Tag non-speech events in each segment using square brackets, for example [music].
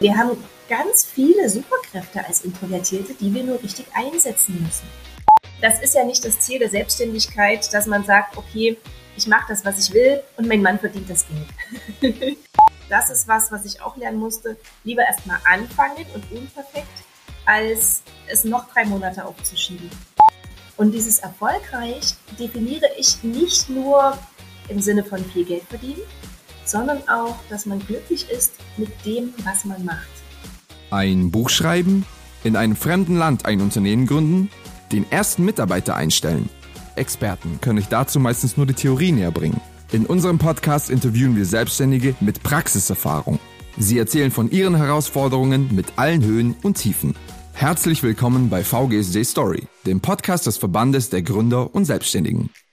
Wir haben ganz viele Superkräfte als Introvertierte, die wir nur richtig einsetzen müssen. Das ist ja nicht das Ziel der Selbstständigkeit, dass man sagt, okay, ich mache das, was ich will und mein Mann verdient das Geld. [laughs] das ist was, was ich auch lernen musste. Lieber erstmal anfangen und unperfekt, als es noch drei Monate aufzuschieben. Und dieses erfolgreich definiere ich nicht nur im Sinne von viel Geld verdienen, sondern auch, dass man glücklich ist mit dem, was man macht. Ein Buch schreiben, in einem fremden Land ein Unternehmen gründen, den ersten Mitarbeiter einstellen. Experten können euch dazu meistens nur die Theorie näher bringen. In unserem Podcast interviewen wir Selbstständige mit Praxiserfahrung. Sie erzählen von ihren Herausforderungen mit allen Höhen und Tiefen. Herzlich willkommen bei VGSD Story, dem Podcast des Verbandes der Gründer und Selbstständigen.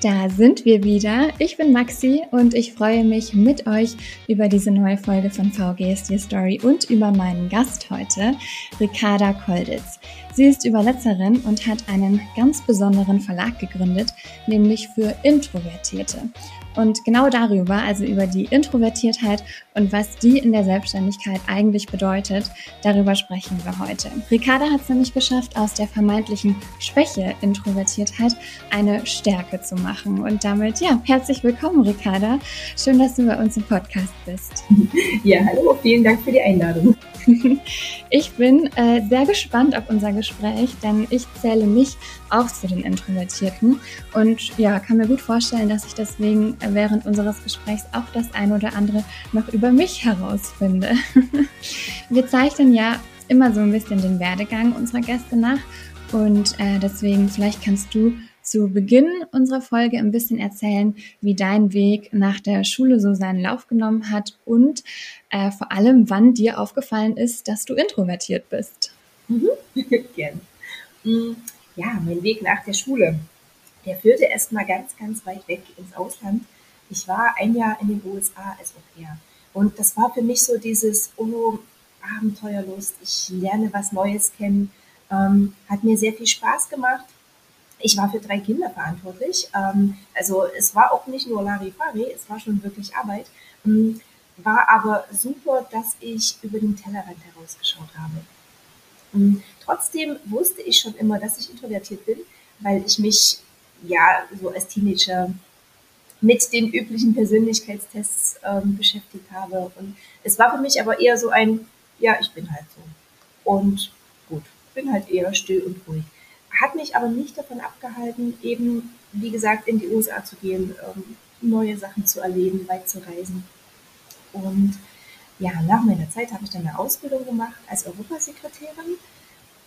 Da sind wir wieder. Ich bin Maxi und ich freue mich mit euch über diese neue Folge von VGSD Story und über meinen Gast heute, Ricarda Kolditz. Sie ist Übersetzerin und hat einen ganz besonderen Verlag gegründet, nämlich für Introvertierte. Und genau darüber, also über die Introvertiertheit und was die in der Selbstständigkeit eigentlich bedeutet, darüber sprechen wir heute. Ricarda hat es nämlich geschafft, aus der vermeintlichen Schwäche Introvertiertheit eine Stärke zu machen. Und damit, ja, herzlich willkommen, Ricarda. Schön, dass du bei uns im Podcast bist. Ja, hallo, vielen Dank für die Einladung. [laughs] Ich bin äh, sehr gespannt auf unser Gespräch, denn ich zähle mich auch zu den Introvertierten und ja, kann mir gut vorstellen, dass ich deswegen während unseres Gesprächs auch das ein oder andere noch über mich herausfinde. [laughs] Wir zeichnen ja immer so ein bisschen den Werdegang unserer Gäste nach und äh, deswegen vielleicht kannst du zu Beginn unserer Folge ein bisschen erzählen, wie dein Weg nach der Schule so seinen Lauf genommen hat und äh, vor allem, wann dir aufgefallen ist, dass du introvertiert bist. Mhm. [laughs] Mm, ja, mein Weg nach der Schule, der führte erst mal ganz, ganz weit weg ins Ausland. Ich war ein Jahr in den USA als Au pair. Und das war für mich so dieses, oh, Abenteuerlust, ich lerne was Neues kennen. Ähm, hat mir sehr viel Spaß gemacht ich war für drei Kinder verantwortlich. Ähm, also es war auch nicht nur Larifari, es war schon wirklich Arbeit. Ähm, war aber super, dass ich über den Tellerrand herausgeschaut habe. Ähm, trotzdem wusste ich schon immer, dass ich introvertiert bin, weil ich mich ja so als Teenager mit den üblichen Persönlichkeitstests ähm, beschäftigt habe. Und es war für mich aber eher so ein, ja, ich bin halt so. Und gut, bin halt eher still und ruhig hat mich aber nicht davon abgehalten, eben, wie gesagt, in die USA zu gehen, ähm, neue Sachen zu erleben, weit zu reisen. Und ja, nach meiner Zeit habe ich dann eine Ausbildung gemacht als Europasekretärin,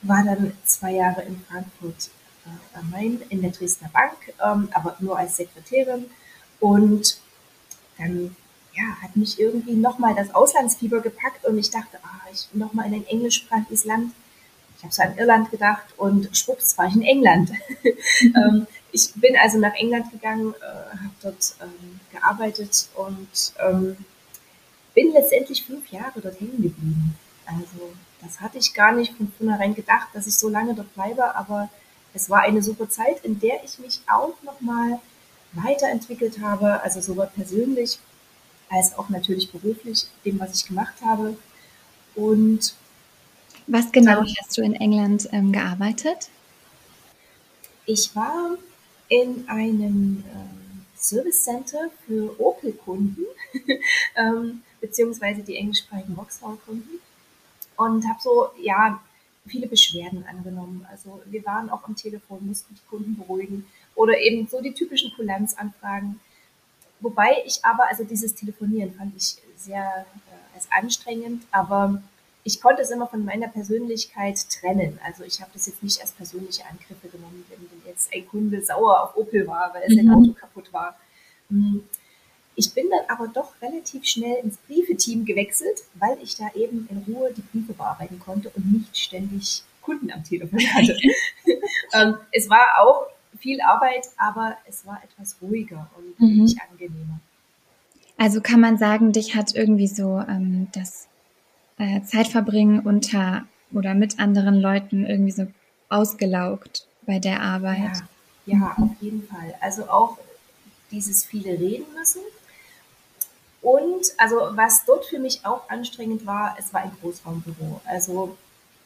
war dann zwei Jahre in Frankfurt äh, am Main in der Dresdner Bank, ähm, aber nur als Sekretärin. Und dann ja, hat mich irgendwie nochmal das Auslandsfieber gepackt und ich dachte, ah, ich nochmal in ein englischsprachiges Land ich habe so an Irland gedacht und schwupps war ich in England. [laughs] ähm, ich bin also nach England gegangen, äh, habe dort ähm, gearbeitet und ähm, bin letztendlich fünf Jahre dort hängen geblieben. Also das hatte ich gar nicht von vornherein gedacht, dass ich so lange dort bleibe, aber es war eine super Zeit, in der ich mich auch nochmal weiterentwickelt habe, also sowohl persönlich als auch natürlich beruflich, dem, was ich gemacht habe. Und was genau hast du in England ähm, gearbeitet? Ich war in einem ähm, Service Center für Opel-Kunden, [laughs] ähm, beziehungsweise die englischsprachigen Vauxhall-Kunden und habe so, ja, viele Beschwerden angenommen. Also wir waren auch am Telefon, mussten die Kunden beruhigen oder eben so die typischen Kulanzanfragen. Wobei ich aber, also dieses Telefonieren fand ich sehr äh, als anstrengend, aber ich konnte es immer von meiner Persönlichkeit trennen. Also ich habe das jetzt nicht als persönliche Angriffe genommen, wenn jetzt ein Kunde sauer auf Opel war, weil sein mhm. Auto kaputt war. Hm. Ich bin dann aber doch relativ schnell ins Briefeteam gewechselt, weil ich da eben in Ruhe die Briefe bearbeiten konnte und nicht ständig Kunden am Telefon hatte. [laughs] ähm, es war auch viel Arbeit, aber es war etwas ruhiger und mhm. angenehmer. Also kann man sagen, dich hat irgendwie so ähm, das äh, Zeit verbringen unter oder mit anderen Leuten irgendwie so ausgelaugt bei der Arbeit. Ja, ja auf jeden Fall. Also auch dieses viele reden müssen. Und also was dort für mich auch anstrengend war, es war ein Großraumbüro. Also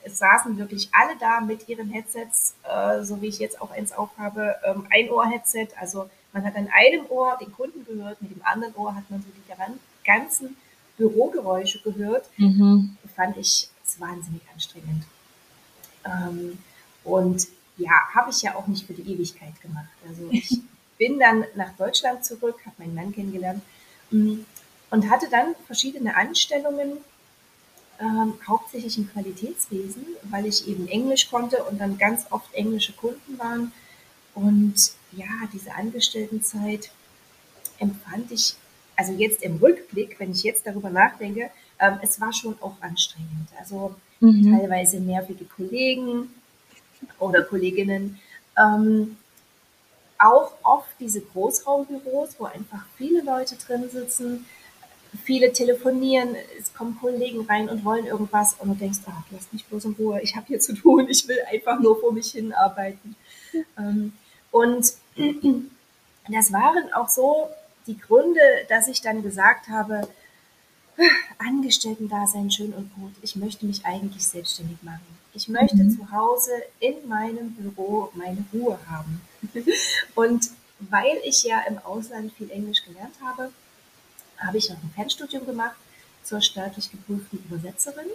es saßen wirklich alle da mit ihren Headsets, äh, so wie ich jetzt auch eins aufhabe, ähm, ein Ohr-Headset. Also man hat an einem Ohr den Kunden gehört, mit dem anderen Ohr hat man so die ganzen Bürogeräusche gehört. Mhm. Fand ich wahnsinnig anstrengend. Ähm, und ja, habe ich ja auch nicht für die Ewigkeit gemacht. Also [laughs] ich bin dann nach Deutschland zurück, habe meinen Mann kennengelernt mm, und hatte dann verschiedene Anstellungen ähm, hauptsächlich im Qualitätswesen, weil ich eben Englisch konnte und dann ganz oft englische Kunden waren. Und ja, diese Angestelltenzeit empfand ich, also jetzt im Rückblick, wenn ich jetzt darüber nachdenke, ähm, es war schon auch anstrengend. Also mhm. teilweise nervige Kollegen oder Kolleginnen. Ähm, auch oft diese Großraumbüros, wo einfach viele Leute drin sitzen, viele telefonieren, es kommen Kollegen rein und wollen irgendwas und du denkst, ach, lass mich bloß in Ruhe, ich habe hier zu tun, ich will einfach nur vor mich hin arbeiten. Ähm, und [clears throat] das waren auch so die Gründe, dass ich dann gesagt habe, Angestellten-Dasein schön und gut, ich möchte mich eigentlich selbstständig machen. Ich möchte mhm. zu Hause in meinem Büro meine Ruhe haben. [laughs] und weil ich ja im Ausland viel Englisch gelernt habe, habe ich auch ein Fernstudium gemacht zur staatlich geprüften Übersetzerin,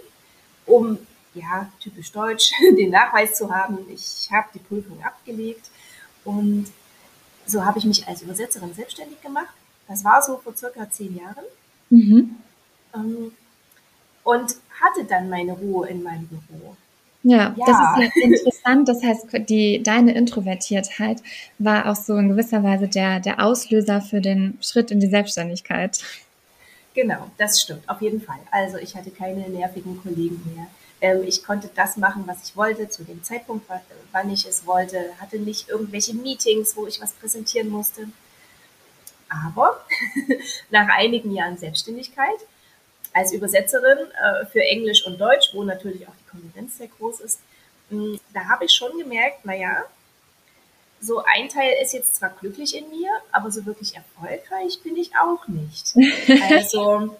um, ja, typisch deutsch, [laughs] den Nachweis zu haben. Ich habe die Prüfung abgelegt und so habe ich mich als Übersetzerin selbstständig gemacht. Das war so vor circa zehn Jahren. Mhm. Ähm, und hatte dann meine Ruhe in meinem Büro. Ja, ja, das ist ja interessant. Das heißt, die, deine Introvertiertheit war auch so in gewisser Weise der, der Auslöser für den Schritt in die Selbstständigkeit. Genau, das stimmt, auf jeden Fall. Also ich hatte keine nervigen Kollegen mehr. Ähm, ich konnte das machen, was ich wollte, zu dem Zeitpunkt, wann ich es wollte, hatte nicht irgendwelche Meetings, wo ich was präsentieren musste. Aber [laughs] nach einigen Jahren Selbstständigkeit als Übersetzerin äh, für Englisch und Deutsch, wo natürlich auch die Konkurrenz sehr groß ist, mh, da habe ich schon gemerkt, naja, so ein Teil ist jetzt zwar glücklich in mir, aber so wirklich erfolgreich bin ich auch nicht. [laughs] Also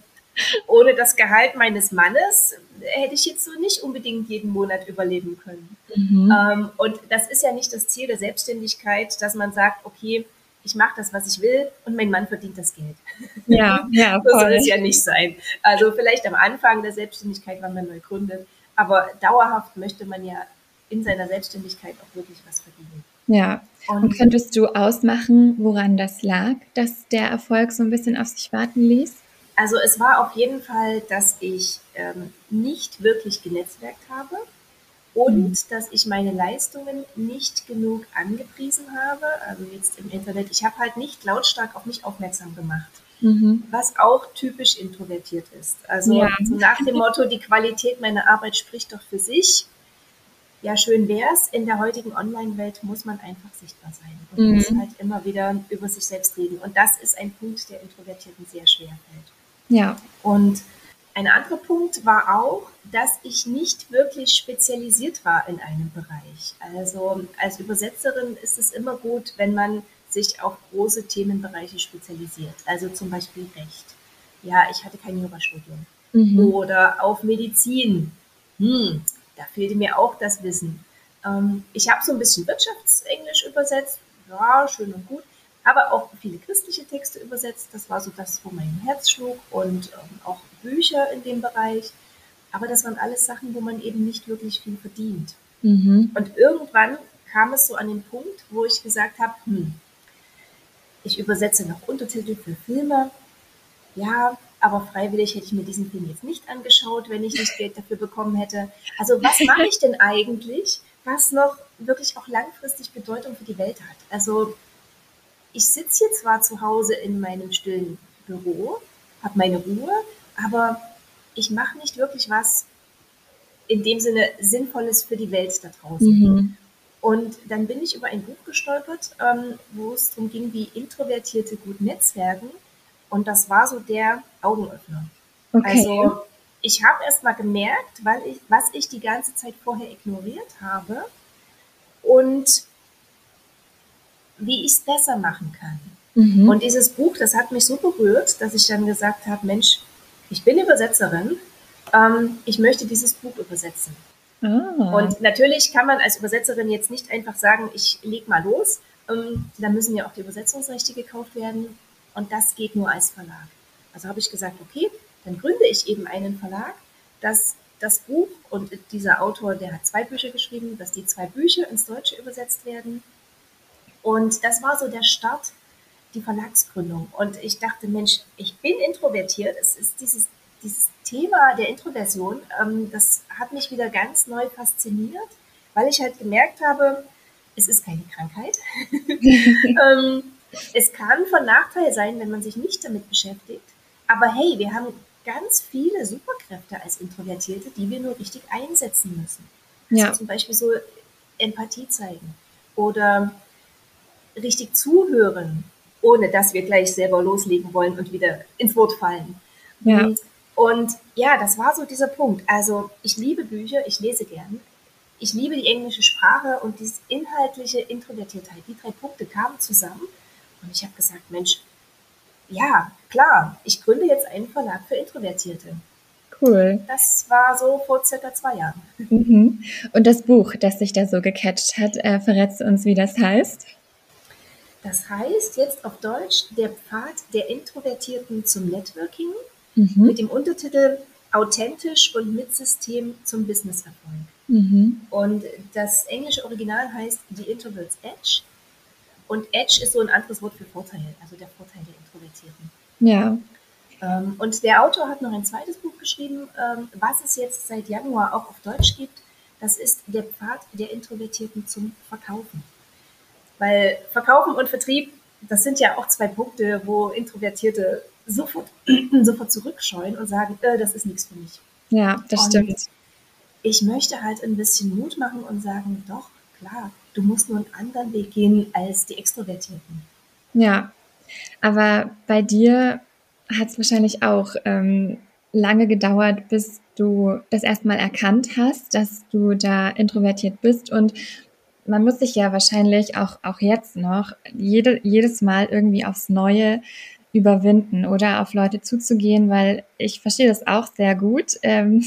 ohne das Gehalt meines Mannes hätte ich jetzt so nicht unbedingt jeden Monat überleben können. Mhm. Ähm, und das ist ja nicht das Ziel der Selbstständigkeit, dass man sagt, okay, ich mache das, was ich will und mein Mann verdient das Geld. Ja, ja. [laughs] Voll. das soll es ja nicht sein. Also vielleicht am Anfang der Selbstständigkeit, wenn man neu gründet, aber dauerhaft möchte man ja in seiner Selbstständigkeit auch wirklich was verdienen. Ja. Und, und könntest du ausmachen, woran das lag, dass der Erfolg so ein bisschen auf sich warten ließ? Also es war auf jeden Fall, dass ich ähm, nicht wirklich genetzwerkt habe und mhm. dass ich meine Leistungen nicht genug angepriesen habe. Also jetzt im Internet, ich habe halt nicht lautstark auf mich aufmerksam gemacht. Mhm. Was auch typisch introvertiert ist. Also ja. so nach dem Motto, die Qualität meiner Arbeit spricht doch für sich. Ja, schön wär's. In der heutigen Online-Welt muss man einfach sichtbar sein und mhm. muss halt immer wieder über sich selbst reden. Und das ist ein Punkt, der Introvertierten sehr schwer fällt. Ja. Und ein anderer Punkt war auch, dass ich nicht wirklich spezialisiert war in einem Bereich. Also als Übersetzerin ist es immer gut, wenn man sich auf große Themenbereiche spezialisiert. Also zum Beispiel Recht. Ja, ich hatte kein Jurastudium. Mhm. Oder auf Medizin. Hm, da fehlte mir auch das Wissen. Ähm, ich habe so ein bisschen Wirtschaftsenglisch übersetzt. Ja, schön und gut aber auch viele christliche Texte übersetzt. Das war so das, wo mein Herz schlug und ähm, auch Bücher in dem Bereich. Aber das waren alles Sachen, wo man eben nicht wirklich viel verdient. Mhm. Und irgendwann kam es so an den Punkt, wo ich gesagt habe, hm, ich übersetze noch Untertitel für Filme. Ja, aber freiwillig hätte ich mir diesen Film jetzt nicht angeschaut, wenn ich nicht Geld dafür bekommen hätte. Also was [laughs] mache ich denn eigentlich, was noch wirklich auch langfristig Bedeutung für die Welt hat? Also ich sitze hier zwar zu Hause in meinem stillen Büro, habe meine Ruhe, aber ich mache nicht wirklich was in dem Sinne Sinnvolles für die Welt da draußen. Mhm. Und dann bin ich über ein Buch gestolpert, ähm, wo es darum ging, wie Introvertierte gut netzwerken. Und das war so der Augenöffner. Okay. Also ich habe erst mal gemerkt, weil ich, was ich die ganze Zeit vorher ignoriert habe und wie ich es besser machen kann. Mhm. Und dieses Buch, das hat mich so berührt, dass ich dann gesagt habe, Mensch, ich bin Übersetzerin, ähm, ich möchte dieses Buch übersetzen. Ah. Und natürlich kann man als Übersetzerin jetzt nicht einfach sagen, ich leg mal los. Ähm, da müssen ja auch die Übersetzungsrechte gekauft werden. Und das geht nur als Verlag. Also habe ich gesagt, okay, dann gründe ich eben einen Verlag, dass das Buch und dieser Autor, der hat zwei Bücher geschrieben, dass die zwei Bücher ins Deutsche übersetzt werden. Und das war so der Start, die Verlagsgründung. Und ich dachte, Mensch, ich bin introvertiert. Es ist dieses, dieses Thema der Introversion, ähm, das hat mich wieder ganz neu fasziniert, weil ich halt gemerkt habe, es ist keine Krankheit. [laughs] [laughs] ähm, es kann von Nachteil sein, wenn man sich nicht damit beschäftigt. Aber hey, wir haben ganz viele Superkräfte als Introvertierte, die wir nur richtig einsetzen müssen. Also ja. zum Beispiel so Empathie zeigen oder richtig zuhören, ohne dass wir gleich selber loslegen wollen und wieder ins Wort fallen. Ja. Und, und ja, das war so dieser Punkt. Also ich liebe Bücher, ich lese gern. Ich liebe die englische Sprache und diese inhaltliche Introvertiertheit. Die drei Punkte kamen zusammen und ich habe gesagt, Mensch, ja, klar, ich gründe jetzt einen Verlag für Introvertierte. Cool. Das war so vor circa zwei Jahren. Mhm. Und das Buch, das sich da so gecatcht hat, äh, verrätst du uns, wie das heißt? Das heißt jetzt auf Deutsch Der Pfad der Introvertierten zum Networking mhm. mit dem Untertitel Authentisch und mit System zum Businesserfolg. Mhm. Und das englische Original heißt The Introvert's Edge. Und Edge ist so ein anderes Wort für Vorteil, also der Vorteil der Introvertierten. Ja. Ähm, und der Autor hat noch ein zweites Buch geschrieben, ähm, was es jetzt seit Januar auch auf Deutsch gibt. Das ist der Pfad der Introvertierten zum Verkaufen. Weil Verkaufen und Vertrieb, das sind ja auch zwei Punkte, wo Introvertierte sofort, [clears throat] sofort zurückscheuen und sagen, äh, das ist nichts für mich. Ja, das und stimmt. Ich möchte halt ein bisschen Mut machen und sagen, doch, klar, du musst nur einen anderen Weg gehen als die Extrovertierten. Ja, aber bei dir hat es wahrscheinlich auch ähm, lange gedauert, bis du das erstmal erkannt hast, dass du da introvertiert bist und man muss sich ja wahrscheinlich auch, auch jetzt noch jede, jedes Mal irgendwie aufs Neue überwinden oder auf Leute zuzugehen, weil ich verstehe das auch sehr gut. [laughs] Ähm,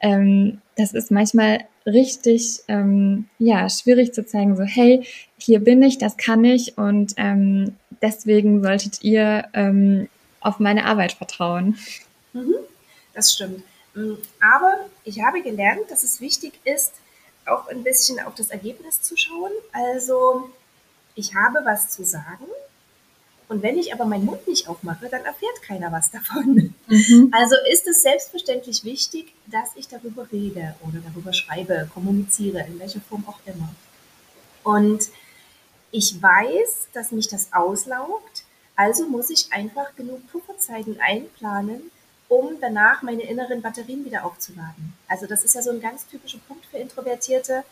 ähm, das ist manchmal richtig ähm, ja schwierig zu zeigen, so hey, hier bin ich, das kann ich und ähm, deswegen solltet ihr ähm, auf meine Arbeit vertrauen. Mhm, das stimmt. Mm, aber ich habe gelernt, dass es wichtig ist, auch ein bisschen auf das Ergebnis zu schauen. Also ich habe was zu sagen und wenn ich aber meinen Mund nicht aufmache, dann erfährt keiner was davon. Mhm. Also ist es selbstverständlich wichtig, dass ich darüber rede oder darüber schreibe, kommuniziere, in welcher Form auch immer. Und ich weiß, dass mich das auslaugt, also muss ich einfach genug Pufferzeiten einplanen, um danach meine inneren Batterien wieder aufzuladen. Also das ist ja so ein ganz typischer Punkt für Introvertierte.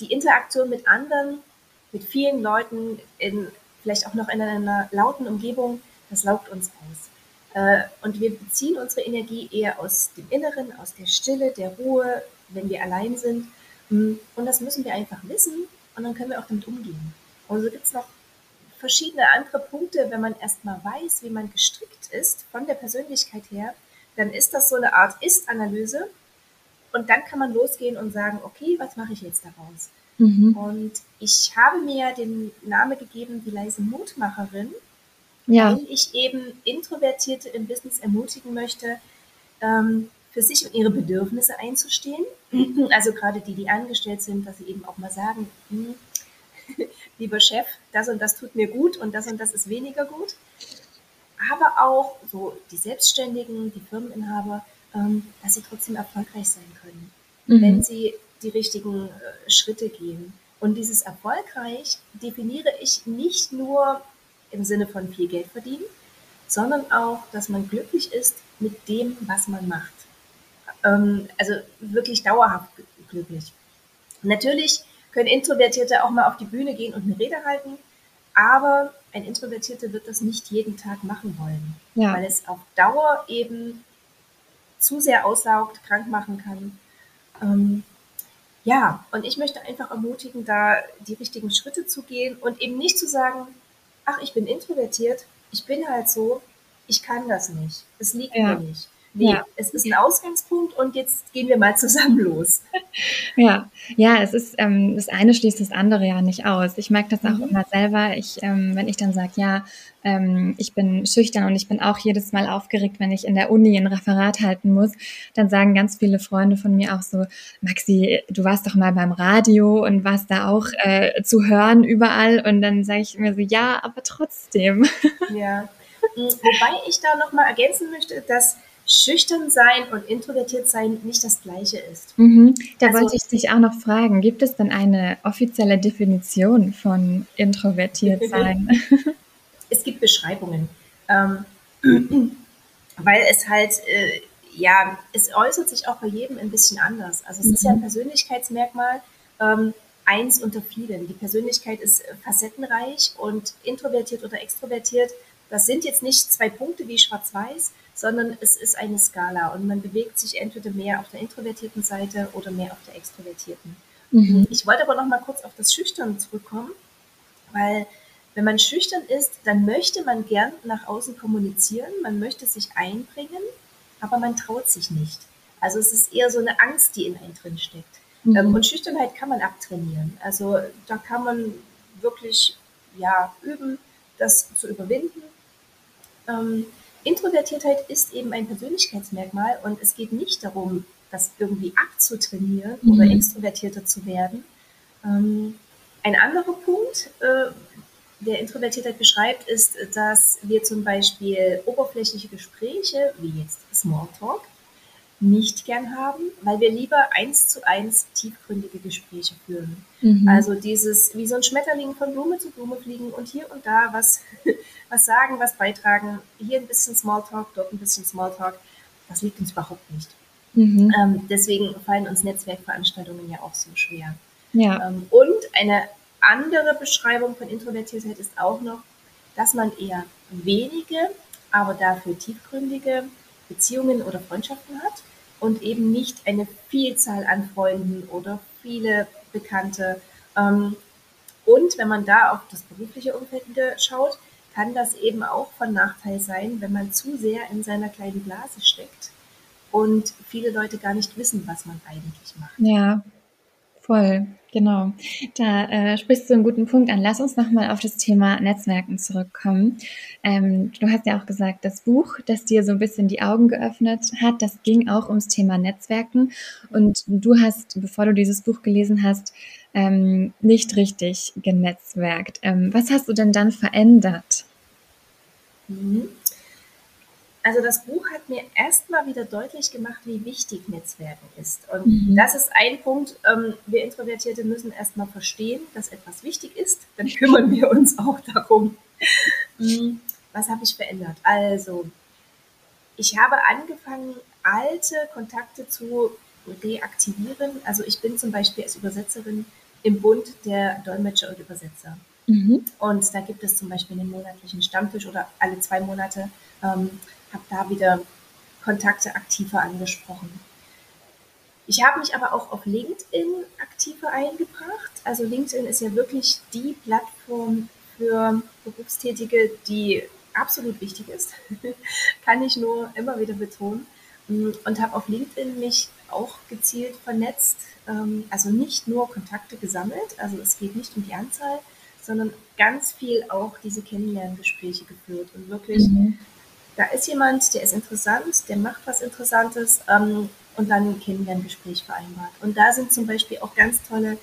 Die Interaktion mit anderen, mit vielen Leuten in vielleicht auch noch in einer lauten Umgebung, das laugt uns aus. Äh, und wir beziehen unsere Energie eher aus dem Inneren, aus der Stille, der Ruhe, wenn wir allein sind. Mm, und das müssen wir einfach wissen und dann können wir auch damit umgehen. Und so gibt es noch verschiedene andere Punkte, wenn man erstmal weiß, wie man gestrickt ist von der Persönlichkeit her, dann ist das so eine Art Ist-Analyse und dann kann man losgehen und sagen, okay, was mache ich jetzt daraus? Mhm. Und ich habe mir den Namen gegeben, die leise Mutmacherin, ja. weil ich eben Introvertierte im Business ermutigen möchte, ähm, für sich und ihre Bedürfnisse einzustehen. [clears throat] Also gerade die, die angestellt sind, dass sie eben auch mal sagen, hm, [laughs] lieber Chef, das und das tut mir gut und das und das ist weniger gut. Aber auch so die Selbstständigen, die Firmeninhaber, ähm, dass sie trotzdem erfolgreich sein können, mhm. wenn sie die richtigen äh, Schritte gehen. Und dieses erfolgreich definiere ich nicht nur im Sinne von viel Geld verdienen, sondern auch, dass man glücklich ist mit dem, was man macht. Ähm, also wirklich dauerhaft glücklich. Natürlich können Introvertierte auch mal auf die Bühne gehen und eine Rede halten, aber ein Introvertierte wird das nicht jeden Tag machen wollen, ja. weil es auf Dauer eben zu sehr aussaugt, krank machen kann. Ähm, ja, und ich möchte einfach ermutigen, da die richtigen Schritte zu gehen und eben nicht zu sagen, ach, ich bin introvertiert, ich bin halt so, ich kann das nicht. Es liegt ja. mir nicht. Nee, ja. es ist ein Ausgangspunkt und jetzt gehen wir mal zusammen los. [laughs] Ja, ja, es ist, ähm, das eine schließt das andere ja nicht aus. Ich merke das auch mhm. immer selber. Ich, ähm, wenn ich dann sage, ja, ähm, ich bin schüchtern und ich bin auch jedes Mal aufgeregt, wenn ich in der Uni ein Referat halten muss, dann sagen ganz viele Freunde von mir auch so, Maxi, du warst doch mal beim Radio und warst da auch äh, zu hören überall. Und dann sage ich mir so, ja, aber trotzdem. [laughs] Ja. Hm, wobei ich da nochmal ergänzen möchte, dass schüchtern sein und introvertiert sein nicht das gleiche ist. Mhm. Da also, wollte ich dich auch noch fragen, gibt es denn eine offizielle Definition von introvertiert sein? [laughs] es gibt Beschreibungen, ähm, [clears throat] weil es halt, äh, ja, es äußert sich auch bei jedem ein bisschen anders. Also es mhm. ist ja ein mhm. Persönlichkeitsmerkmal, ähm, eins unter vielen. Die Persönlichkeit ist facettenreich und introvertiert oder extrovertiert. Das sind jetzt nicht zwei Punkte wie schwarz-weiß, sondern es ist eine Skala und man bewegt sich entweder mehr auf der introvertierten Seite oder mehr auf der extrovertierten. Mhm. Ich wollte aber noch mal kurz auf das Schüchtern zurückkommen, weil wenn man schüchtern ist, dann möchte man gern nach außen kommunizieren, man möchte sich einbringen, aber man traut sich nicht. Also es ist eher so eine Angst, die in einem drin steckt. Mhm. Ähm, und Schüchternheit kann man abtrainieren. Also da kann man wirklich ja, üben, das zu überwinden. Ähm, Introvertiertheit ist eben ein Persönlichkeitsmerkmal und es geht nicht darum, das irgendwie abzutrainieren mhm. oder extrovertierter zu werden. Ähm, ein anderer Punkt, äh, der Introvertiertheit beschreibt, ist, dass wir zum Beispiel oberflächliche Gespräche, wie jetzt Smalltalk, nicht gern haben, weil wir lieber eins zu eins tiefgründige Gespräche führen. Mhm. Also dieses, wie so ein Schmetterling von Blume zu Blume fliegen und hier und da was, [laughs] was sagen, was beitragen, hier ein bisschen Smalltalk, dort ein bisschen Smalltalk, das liegt uns überhaupt nicht. Mhm. Ähm, deswegen fallen uns Netzwerkveranstaltungen ja auch so schwer. Ja. Ähm, und eine andere Beschreibung von Introvertiertheit ist auch noch, dass man eher wenige, aber dafür tiefgründige Beziehungen oder Freundschaften hat und eben nicht eine Vielzahl an Freunden oder viele Bekannte. Ähm, und wenn man da auf das berufliche Umfeld wieder schaut, kann das eben auch von Nachteil sein, wenn man zu sehr in seiner kleinen Blase steckt und viele Leute gar nicht wissen, was man eigentlich macht. Ja, voll. Genau, da äh, sprichst du einen guten Punkt an. Lass uns nochmal auf das Thema Netzwerken zurückkommen. Ähm, du hast ja auch gesagt, das Buch, das dir so ein bisschen die Augen geöffnet hat, das ging auch ums Thema Netzwerken. Und du hast, bevor du dieses Buch gelesen hast, ähm, nicht richtig genetzwerkt. Ähm, was hast du denn dann verändert? Mhm. Also das Buch hat mir erstmal wieder deutlich gemacht, wie wichtig Netzwerken ist. Und mhm. das ist ein Punkt, ähm, wir Introvertierte müssen erstmal verstehen, dass etwas wichtig ist. Dann kümmern wir uns auch darum. Mhm. Was habe ich verändert? Also, ich habe angefangen, alte Kontakte zu reaktivieren. Also ich bin zum Beispiel als Übersetzerin im Bund der Dolmetscher und Übersetzer. Mhm. Und da gibt es zum Beispiel einen monatlichen Stammtisch oder alle zwei Monate ähm, habe da wieder Kontakte aktiver angesprochen. Ich habe mich aber auch auf LinkedIn aktiver eingebracht. Also LinkedIn ist ja wirklich die Plattform für Berufstätige, die absolut wichtig ist. [laughs] Kann ich nur immer wieder betonen. Und habe auf LinkedIn mich auch gezielt vernetzt. Ähm, also nicht nur Kontakte gesammelt, also es geht nicht um die Anzahl, sondern ganz viel auch diese Kennenlerngespräche geführt und wirklich mhm da ist jemand, der ist interessant, der macht was Interessantes ähm, und dann ein Kennenlerngespräch vereinbart. Und da sind zum Beispiel auch ganz tolle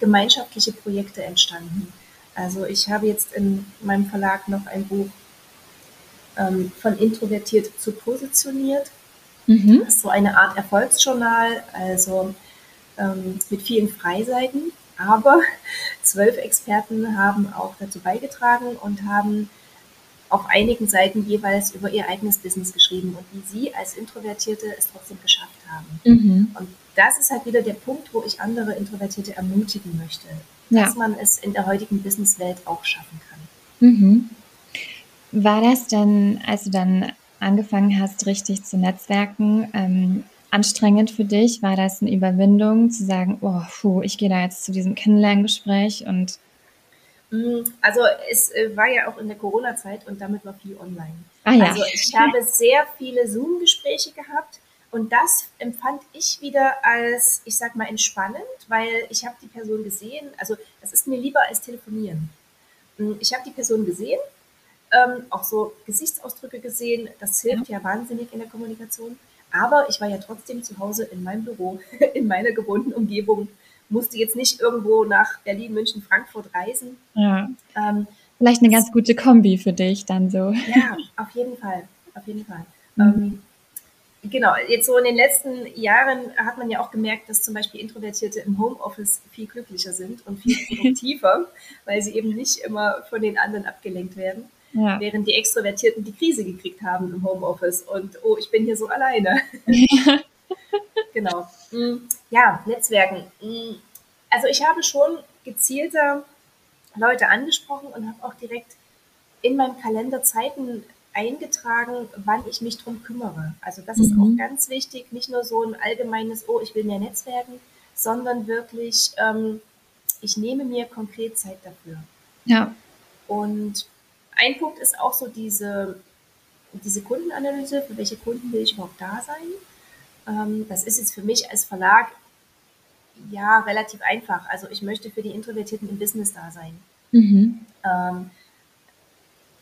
gemeinschaftliche Projekte entstanden. Also ich habe jetzt in meinem Verlag noch ein Buch ähm, von introvertiert zu positioniert. Mhm. Das ist so eine Art Erfolgsjournal, also ähm, mit vielen Freiseiten. Aber [laughs] zwölf Experten haben auch dazu beigetragen und haben auf einigen Seiten jeweils über ihr eigenes Business geschrieben und wie sie als Introvertierte es trotzdem geschafft haben. Mhm. Und das ist halt wieder der Punkt, wo ich andere Introvertierte ermutigen möchte, ja. dass man es in der heutigen Businesswelt auch schaffen kann. Mhm. War das denn, als du dann angefangen hast, richtig zu netzwerken, ähm, anstrengend für dich? War das eine Überwindung, zu sagen, oh, puh, ich gehe da jetzt zu diesem Kennenlerngespräch und also es äh, war ja auch in der Corona-Zeit und damit war viel online. Ah, ja. Also ich habe sehr viele Zoom-Gespräche gehabt und das empfand ich wieder als, ich sag mal, entspannend, weil ich habe die Person gesehen. Also das ist mir lieber als telefonieren. Mm, ich habe die Person gesehen, ähm, auch so Gesichtsausdrücke gesehen. Das hilft ja. ja wahnsinnig in der Kommunikation. Aber ich war ja trotzdem zu Hause in meinem Büro, [laughs] in meiner gewohnten Umgebung musste jetzt nicht irgendwo nach Berlin, München, Frankfurt reisen. Ja. Ähm, Vielleicht eine ganz gute Kombi für dich dann so. Ja, auf jeden Fall. Auf jeden Fall. Mhm. Ähm, genau, jetzt so in den letzten Jahren hat man ja auch gemerkt, dass zum Beispiel Introvertierte im Homeoffice viel glücklicher sind und viel [laughs] produktiver, weil sie eben nicht immer von den anderen abgelenkt werden. Ja. Während die Extrovertierten die Krise gekriegt haben im Homeoffice und oh, ich bin hier so alleine. Ja. [laughs] [laughs] genau. Mm, ja, Netzwerken. Mm, also ich habe schon gezielter Leute angesprochen und habe auch direkt in meinem Kalender Zeiten eingetragen, wann ich mich drum kümmere. Also das mhm. ist auch ganz wichtig, nicht nur so ein allgemeines, oh, ich will mehr Netzwerken, sondern wirklich, ähm, ich nehme mir konkret Zeit dafür. Ja. Und ein Punkt ist auch so diese, diese Kundenanalyse, für welche Kunden will ich überhaupt da sein. Ähm, das ist jetzt für mich als Verlag ja relativ einfach. Also ich möchte für die Introvertierten im Business da sein. Mhm. Ähm,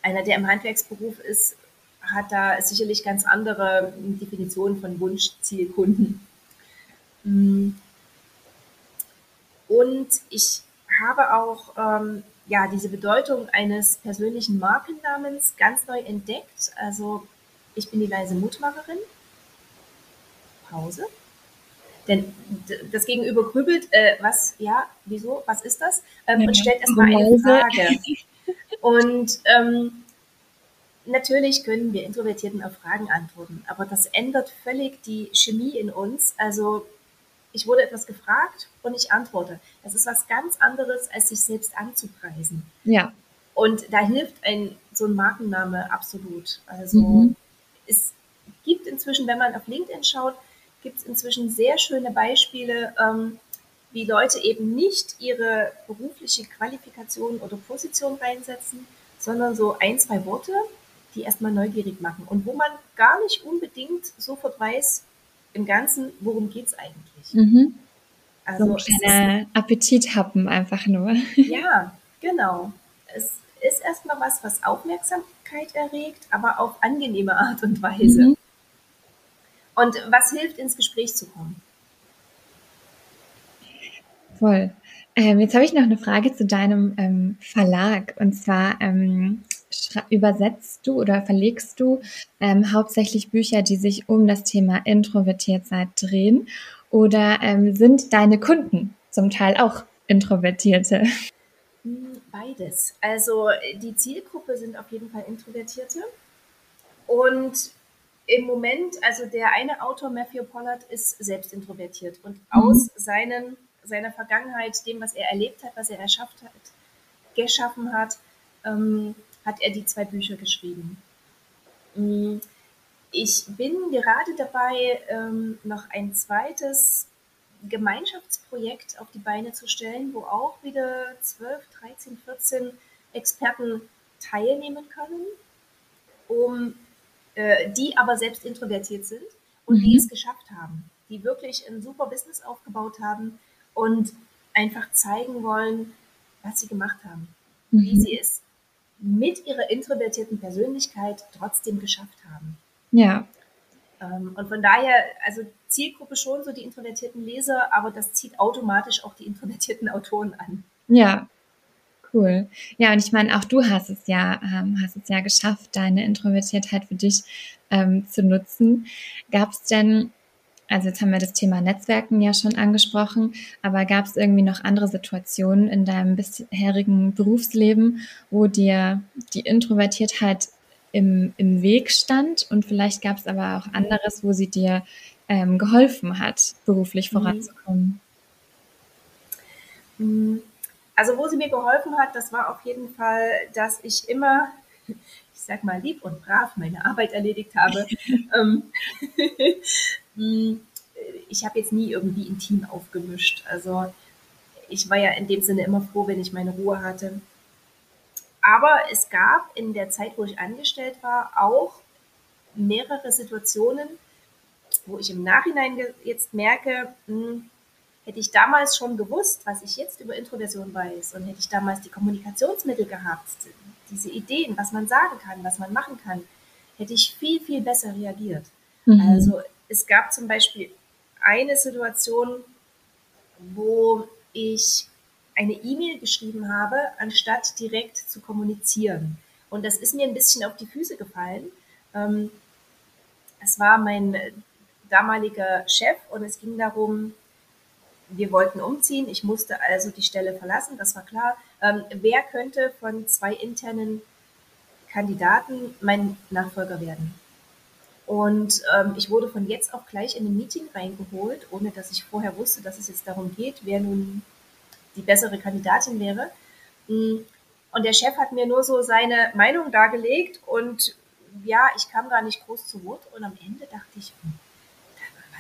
einer, der im Handwerksberuf ist, hat da sicherlich ganz andere Definitionen von Wunschzielkunden. Mm. Und ich habe auch ähm, ja, diese Bedeutung eines persönlichen Markennamens ganz neu entdeckt. Also ich bin die leise Mutmacherin. Pause. Denn das Gegenüber grübelt, äh, was, ja, wieso, was ist das? Ähm, ja, und stellt erstmal eine Frage. [laughs] Und ähm, natürlich können wir Introvertierten auf Fragen antworten, aber das ändert völlig die Chemie in uns. Also ich wurde etwas gefragt und ich antworte. Das ist was ganz anderes, als sich selbst anzupreisen. Ja. Und da hilft ein so ein Markenname absolut. Also mhm. es gibt inzwischen, wenn man auf LinkedIn schaut, gibt es inzwischen sehr schöne Beispiele, ähm, wie Leute eben nicht ihre berufliche Qualifikation oder Position reinsetzen, sondern so ein, zwei Worte, die erstmal neugierig machen und wo man gar nicht unbedingt sofort weiß, im Ganzen, worum geht es eigentlich. Mhm. Also so ein kleiner Appetit haben einfach nur. Ja, genau. Es ist erstmal was, was Aufmerksamkeit erregt, aber auf angenehme Art und Weise. Mhm. Und was hilft, ins Gespräch zu kommen? Voll. Ähm, jetzt habe ich noch eine Frage zu deinem ähm, Verlag. Und zwar ähm, übersetzt du oder verlegst du ähm, hauptsächlich Bücher, die sich um das Thema Introvertiertheit drehen? Oder ähm, sind deine Kunden zum Teil auch Introvertierte? Hm, beides. Also die Zielgruppe sind auf jeden Fall Introvertierte. Und im Moment, also der eine Autor, Matthew Pollard, ist selbst introvertiert und mhm. aus seinen, seiner Vergangenheit, dem, was er erlebt hat, was er erschafft hat, geschaffen hat, ähm, hat er die zwei Bücher geschrieben. Mm, ich bin gerade dabei, ähm, noch ein zweites Gemeinschaftsprojekt auf die Beine zu stellen, wo auch wieder 12, 13, 14 Experten teilnehmen können, um äh, die aber selbst introvertiert sind und mhm. die es geschafft haben, die wirklich ein super Business aufgebaut haben und einfach zeigen wollen, was sie gemacht haben, mhm. wie sie es mit ihrer introvertierten Persönlichkeit trotzdem geschafft haben. Ja. Ähm, und von daher, also Zielgruppe schon so die introvertierten Leser, aber das zieht automatisch auch die [laughs] introvertierten Autoren an. Ja, Cool. Ja, und ich meine, auch du hast es ja, ähm, hast es ja geschafft, deine Introvertiertheit für dich ähm, zu nutzen. Gab es denn, also jetzt haben wir das Thema Netzwerken ja schon angesprochen, aber gab es irgendwie noch andere Situationen in deinem bisherigen Berufsleben, wo dir die Introvertiertheit im, im Weg stand und vielleicht gab es aber auch anderes, wo sie dir ähm, geholfen hat, beruflich mhm. voranzukommen? Mhm. Also wo sie mir geholfen hat, das war auf jeden Fall, dass ich immer, [laughs] ich sag mal lieb und brav meine Arbeit erledigt habe. [laughs] Ähm, [laughs] hm, ich habe jetzt nie irgendwie ein Team aufgemischt. Also ich war ja in dem Sinne immer froh, wenn ich meine Ruhe hatte. aber es gab in der Zeit, wo ich angestellt war, auch mehrere Situationen, wo ich im Nachhinein jetzt merke, hm, hätte ich damals schon gewusst, was ich jetzt über Introversion weiß und hätte ich damals die Kommunikationsmittel gehabt, diese Ideen, was man sagen kann, was man machen kann, hätte ich viel, viel besser reagiert. Mhm. Also es gab zum Beispiel eine Situation, wo ich eine E-Mail geschrieben habe, anstatt direkt zu kommunizieren. Und das ist mir ein bisschen auf die Füße gefallen. Ähm, es war mein damaliger Chef und es ging darum, wir wollten umziehen. Ich musste also die Stelle verlassen, das war klar. Ähm, wer könnte von zwei internen Kandidaten mein Nachfolger werden? Und ähm, ich wurde von jetzt auch gleich in ein Meeting reingeholt, ohne dass ich vorher wusste, dass es jetzt darum geht, wer nun die bessere Kandidatin wäre. Mm, und der Chef hat mir nur so seine Meinung dargelegt und ja, ich kam gar nicht groß zu Wort und am Ende dachte ich, hm,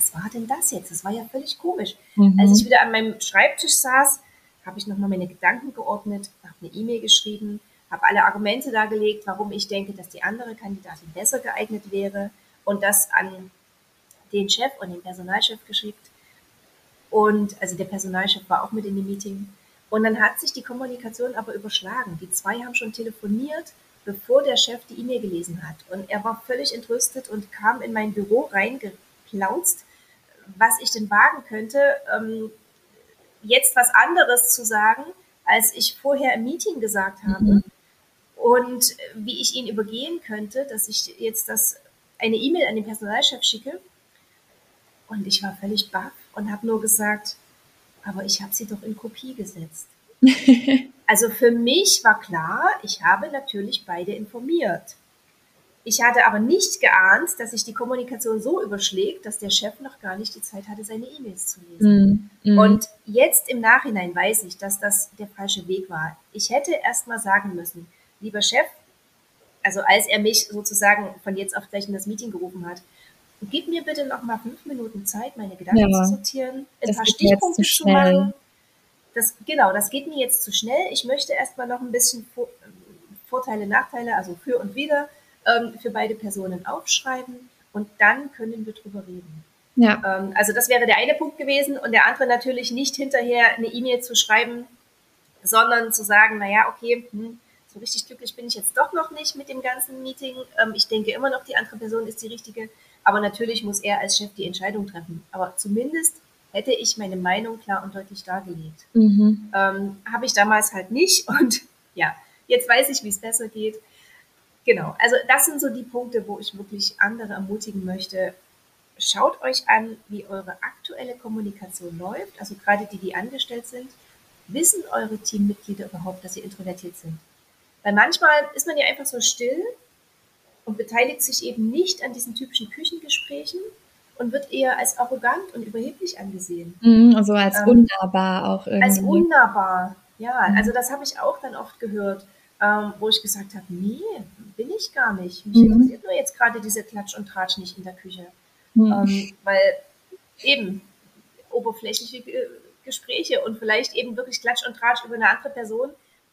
was war denn das jetzt? Das war ja völlig komisch. Mhm. Als ich wieder an meinem Schreibtisch saß, habe ich nochmal meine Gedanken geordnet, habe eine E-Mail geschrieben, habe alle Argumente dargelegt, warum ich denke, dass die andere Kandidatin besser geeignet wäre und das an den Chef und den Personalchef geschickt. Und also der Personalchef war auch mit in dem Meeting. Und dann hat sich die Kommunikation aber überschlagen. Die zwei haben schon telefoniert, bevor der Chef die E-Mail gelesen hat. Und er war völlig entrüstet und kam in mein Büro reingeplautzt, was ich denn wagen könnte, ähm, jetzt was anderes zu sagen, als ich vorher im Meeting gesagt habe. Mhm. Und wie ich ihn übergehen könnte, dass ich jetzt das eine E-Mail an den Personalchef schicke. Und ich war völlig baff und habe nur gesagt, aber ich habe sie doch in Kopie gesetzt. [laughs] also für mich war klar, ich habe natürlich beide informiert. Ich hatte aber nicht geahnt, dass sich die Kommunikation so überschlägt, dass der Chef noch gar nicht die Zeit hatte, seine E-Mails zu lesen. Mm, mm. Und jetzt im Nachhinein weiß ich, dass das der falsche Weg war. Ich hätte erst mal sagen müssen, lieber Chef, also als er mich sozusagen von jetzt auf gleich in das Meeting gerufen hat, gib mir bitte noch mal fünf Minuten Zeit, meine Gedanken ja, zu sortieren, ein paar Stichpunkte zu, zu machen. Das, genau, das geht mir jetzt zu schnell. Ich möchte erstmal noch ein bisschen Vorteile, Nachteile, also für und wider ähm, für beide Personen aufschreiben und dann können wir drüber reden. Ja. Ähm, also das wäre der eine Punkt gewesen und der andere natürlich nicht hinterher eine E-Mail zu schreiben, sondern zu sagen, naja, okay, hm, so richtig glücklich bin ich jetzt doch noch nicht mit dem ganzen Meeting. Ähm, ich denke immer noch, die andere Person ist die richtige. Aber natürlich muss er als Chef die Entscheidung treffen. Aber zumindest hätte ich meine Meinung klar und deutlich dargelegt. Mhm. Ähm, Habe ich damals halt nicht. [laughs] Und ja, jetzt weiß ich, wie es besser geht. Genau, also das sind so die Punkte, wo ich wirklich andere ermutigen möchte. Schaut euch an, wie eure aktuelle Kommunikation läuft. Also gerade die, die angestellt sind. Wissen eure Teammitglieder überhaupt, dass sie introvertiert sind? Weil manchmal ist man ja einfach so still und beteiligt sich eben nicht an diesen typischen Küchengesprächen und wird eher als arrogant und überheblich angesehen. Mhm, also als ähm, unnahbar auch irgendwie. Als unnahbar, ja. Mhm. Also das habe ich auch dann oft gehört, ähm, wo ich gesagt habe, nee, bin ich gar nicht. Mich mhm. interessiert nur jetzt gerade diese Klatsch und Tratsch nicht in der Küche. Mhm. Ähm, weil eben oberflächliche Gespräche und vielleicht eben wirklich Klatsch und Tratsch über eine andere Person,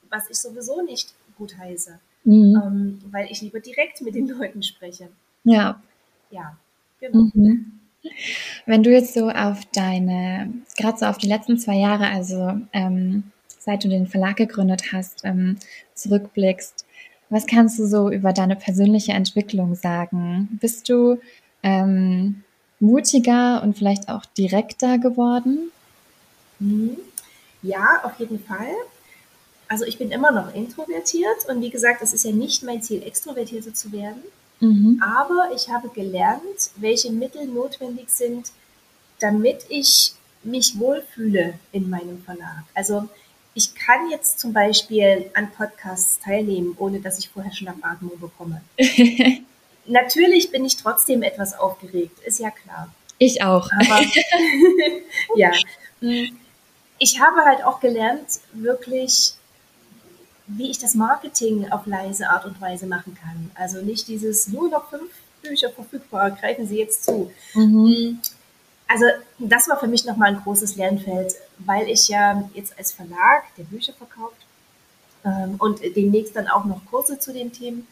was ich sowieso nicht gut heiße, mhm. ähm, weil ich lieber direkt mit den Leuten spreche. Ja. Ja, genau. Mhm. Wenn du jetzt so auf deine, gerade so auf die letzten zwei Jahre, also ähm, seit du den Verlag gegründet hast, ähm, zurückblickst, was kannst du so über deine persönliche Entwicklung sagen? Bist du ähm, mutiger und vielleicht auch direkter geworden? Mhm. Ja, auf jeden Fall also ich bin immer noch introvertiert und wie gesagt, es ist ja nicht mein Ziel, extrovertierter zu werden. Mhm. Aber ich habe gelernt, welche Mittel notwendig sind, damit ich mich wohlfühle in meinem Verlag. Also ich kann jetzt zum Beispiel an Podcasts teilnehmen, ohne dass ich vorher Schnappatmung bekomme. [laughs] Natürlich bin ich trotzdem etwas aufgeregt, ist ja klar. Ich auch. Aber [laughs] [laughs] ja, ich habe halt auch gelernt, wirklich wie ich das Marketing auf leise Art und Weise machen kann. Also nicht dieses nur noch fünf Bücher verfügbar, greifen Sie jetzt zu. Mhm. Also das war für mich nochmal ein großes Lernfeld, weil ich ja jetzt als Verlag, der Bücher verkauft, ähm, und demnächst dann auch noch Kurse zu den Themen.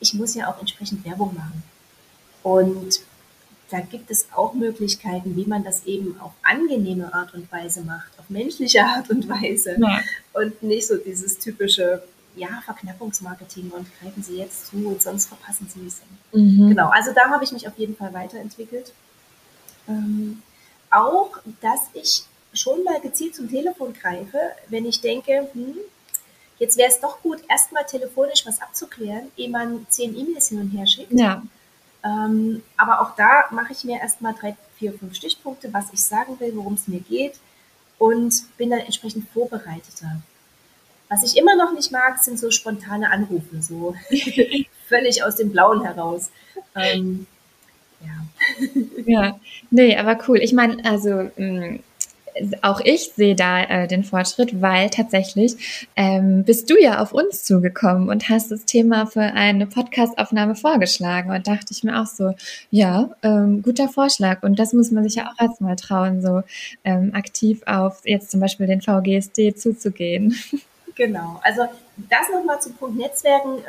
Ich muss ja auch entsprechend Werbung machen. Und da gibt es auch Möglichkeiten, wie man das eben auf angenehme Art und Weise macht, auf menschliche Art und Weise ja. und nicht so dieses typische ja, Verknappungsmarketing und greifen Sie jetzt zu und sonst verpassen Sie es. Mhm. Genau, also da habe ich mich auf jeden Fall weiterentwickelt. Ähm, auch, dass ich schon mal gezielt zum Telefon greife, wenn ich denke, hm, jetzt wäre es doch gut, erstmal telefonisch was abzuklären, ehe man zehn E-Mails hin und her schickt. Ja. Ähm, aber auch da mache ich mir erstmal drei, vier, fünf Stichpunkte, was ich sagen will, worum es mir geht und bin dann entsprechend vorbereiteter. Was ich immer noch nicht mag, sind so spontane Anrufe, so [laughs] völlig aus dem Blauen heraus. Ähm, ja. [laughs] ja, nee, aber cool. Ich meine, also mm, auch ich sehe da äh, den Fortschritt, weil tatsächlich ähm, bist du ja auf uns zugekommen und hast das Thema für eine Podcastaufnahme vorgeschlagen und dachte ich mir auch so, ja, ähm, guter Vorschlag und das muss man sich ja auch erstmal trauen, so ähm, aktiv auf jetzt zum Beispiel den VGSD zuzugehen. [laughs] Genau, also das nochmal zum Punkt Netzwerken.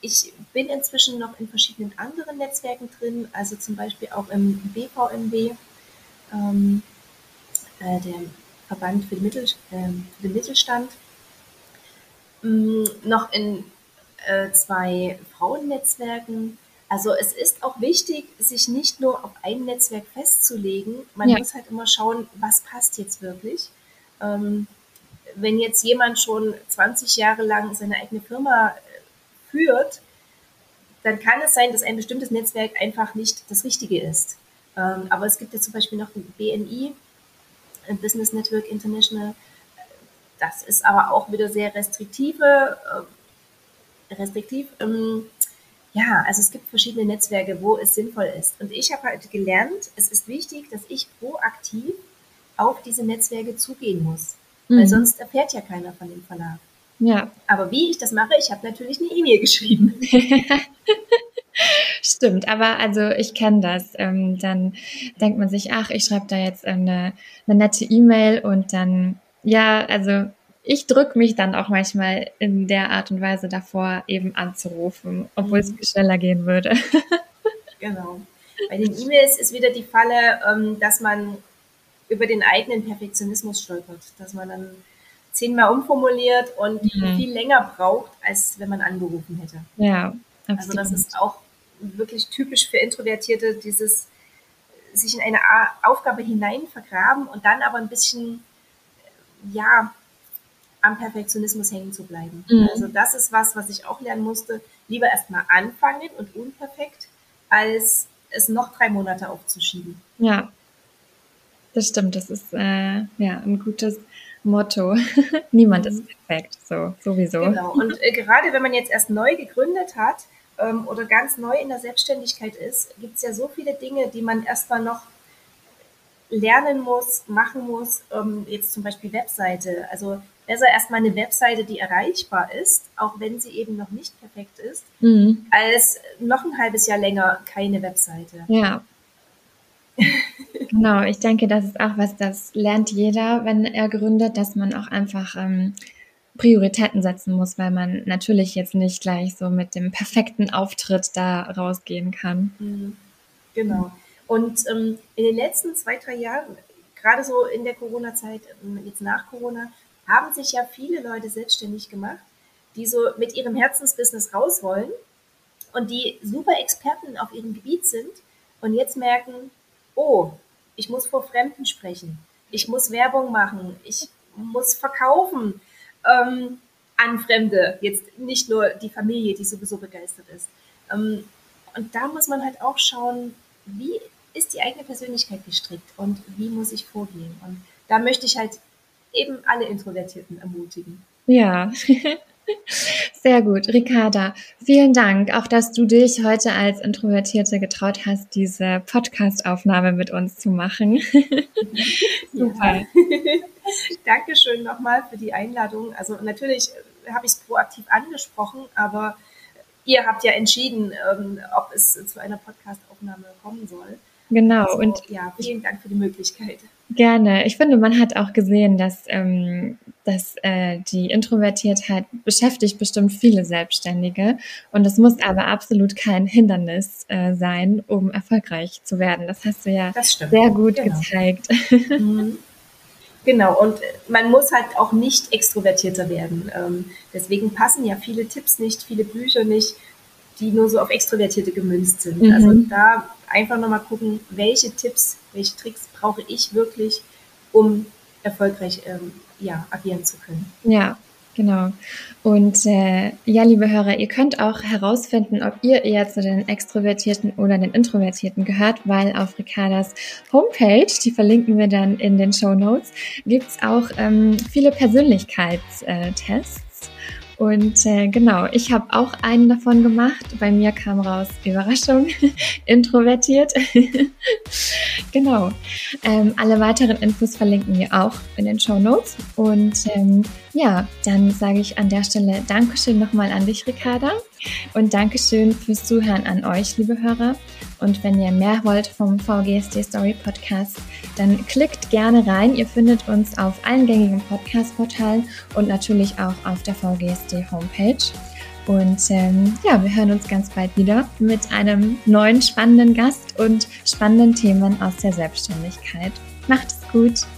Ich bin inzwischen noch in verschiedenen anderen Netzwerken drin, also zum Beispiel auch im BVMW. Ähm, äh, der Verband für, Mittel, äh, für den Mittelstand, ähm, noch in äh, zwei Frauennetzwerken. Also es ist auch wichtig, sich nicht nur auf ein Netzwerk festzulegen. Man ja. muss halt immer schauen, was passt jetzt wirklich. Ähm, wenn jetzt jemand schon 20 Jahre lang seine eigene Firma führt, dann kann es sein, dass ein bestimmtes Netzwerk einfach nicht das Richtige ist. Ähm, aber es gibt ja zum Beispiel noch BNI, Business Network International. Das ist aber auch wieder sehr restriktive, äh, restriktiv. Ähm, ja, also es gibt verschiedene Netzwerke, wo es sinnvoll ist. Und ich habe halt gelernt, es ist wichtig, dass ich proaktiv auf diese Netzwerke zugehen muss. Mhm. Weil sonst erfährt ja keiner von dem Verlag. Ja. Aber wie ich das mache, ich habe natürlich eine E-Mail geschrieben. [laughs] Stimmt, aber also ich kenne das. Ähm, dann denkt man sich, ach, ich schreibe da jetzt eine, eine nette E-Mail und dann, ja, also ich drücke mich dann auch manchmal in der Art und Weise davor, eben anzurufen, obwohl mhm. es schneller gehen würde. [laughs] genau. Bei den E-Mails ist wieder die Falle, ähm, dass man über den eigenen Perfektionismus stolpert, dass man dann zehnmal umformuliert und mhm. viel länger braucht, als wenn man angerufen hätte. Ja, absolut. Also das ist auch wirklich typisch für Introvertierte, dieses sich in eine Aufgabe hinein vergraben und dann aber ein bisschen, ja, am Perfektionismus hängen zu bleiben. Mhm. Also das ist was, was ich auch lernen musste. Lieber erstmal anfangen und unperfekt, als es noch drei Monate aufzuschieben. Ja, das stimmt. Das ist äh, ja ein gutes Motto. [laughs] Niemand ist mhm. perfekt, so sowieso. Genau. Und äh, gerade wenn man jetzt erst neu gegründet hat, ähm, oder ganz neu in der Selbstständigkeit ist, gibt es ja so viele Dinge, die man erstmal noch lernen muss, machen muss. Ähm, jetzt zum Beispiel Webseite. Also besser erstmal eine Webseite, die erreichbar ist, auch wenn sie eben noch nicht perfekt ist, mhm. als noch ein halbes Jahr länger keine Webseite. Ja. Genau, ich denke, das ist auch was, das lernt jeder, wenn er gründet, dass man auch einfach ähm, Prioritäten setzen muss, weil man natürlich jetzt nicht gleich so mit dem perfekten Auftritt da rausgehen kann. Mhm. Genau. Und ähm, in den letzten zwei, drei Jahren, gerade so in der Corona-Zeit, ähm, jetzt nach Corona, haben sich ja viele Leute selbstständig gemacht, die so mit ihrem Herzensbusiness raus wollen und die super Experten auf ihrem Gebiet sind und jetzt merken, oh, ich muss vor Fremden sprechen, ich muss Werbung machen, ich muss verkaufen, ähm, an Fremde, jetzt nicht nur die Familie, die sowieso begeistert ist. Ähm, und da muss man halt auch schauen, wie ist die eigene Persönlichkeit gestrickt und wie muss ich vorgehen. Und da möchte ich halt eben alle Introvertierten ermutigen. Ja, [laughs] Sehr gut, Ricarda. Vielen Dank, auch dass du dich heute als Introvertierte getraut hast, diese Podcast-Aufnahme mit uns zu machen. [laughs] Super. [laughs] Dankeschön nochmal für die Einladung. Also natürlich habe ich es proaktiv angesprochen, aber ihr habt ja entschieden, ähm, ob es zu einer Podcast-Aufnahme kommen soll. Genau. Also, und ja, vielen Dank für die Möglichkeit. Gerne. Ich finde, man hat auch gesehen, dass, ähm, dass äh, die Introvertiertheit beschäftigt bestimmt viele Selbstständige. Und es muss aber absolut kein Hindernis äh, sein, um erfolgreich zu werden. Das hast du ja sehr gut genau. gezeigt. Mhm. Genau, und man muss halt auch nicht extrovertierter werden. Ähm, deswegen passen ja viele Tipps nicht, viele Bücher nicht, die nur so auf Extrovertierte gemünzt sind. Mhm. Also da einfach nochmal gucken, welche Tipps, welche Tricks brauche ich wirklich, um erfolgreich ähm, ja, agieren zu können. Ja, Genau. Und äh, ja, liebe Hörer, ihr könnt auch herausfinden, ob ihr eher zu den Extrovertierten oder den Introvertierten gehört, weil auf Ricardas Homepage, die verlinken wir dann in den Show Notes, gibt's auch ähm, viele Persönlichkeitstests. Und äh, genau, ich habe auch einen davon gemacht. Bei mir kam raus, Überraschung, [laughs] introvertiert. [laughs] genau. Ähm, alle weiteren Infos verlinken wir auch in den Show Notes. Und ähm, ja, dann sage ich an der Stelle Dankeschön nochmal an dich, Ricarda. Und Dankeschön fürs Zuhören an euch, liebe Hörer. Und wenn ihr mehr wollt vom VGSD Story Podcast, dann klickt gerne rein. Ihr findet uns auf allen gängigen Podcast-Portalen und natürlich auch auf der VGSD Homepage. Und ähm, ja, wir hören uns ganz bald wieder mit einem neuen spannenden Gast und spannenden Themen aus der Selbstständigkeit. Macht es gut!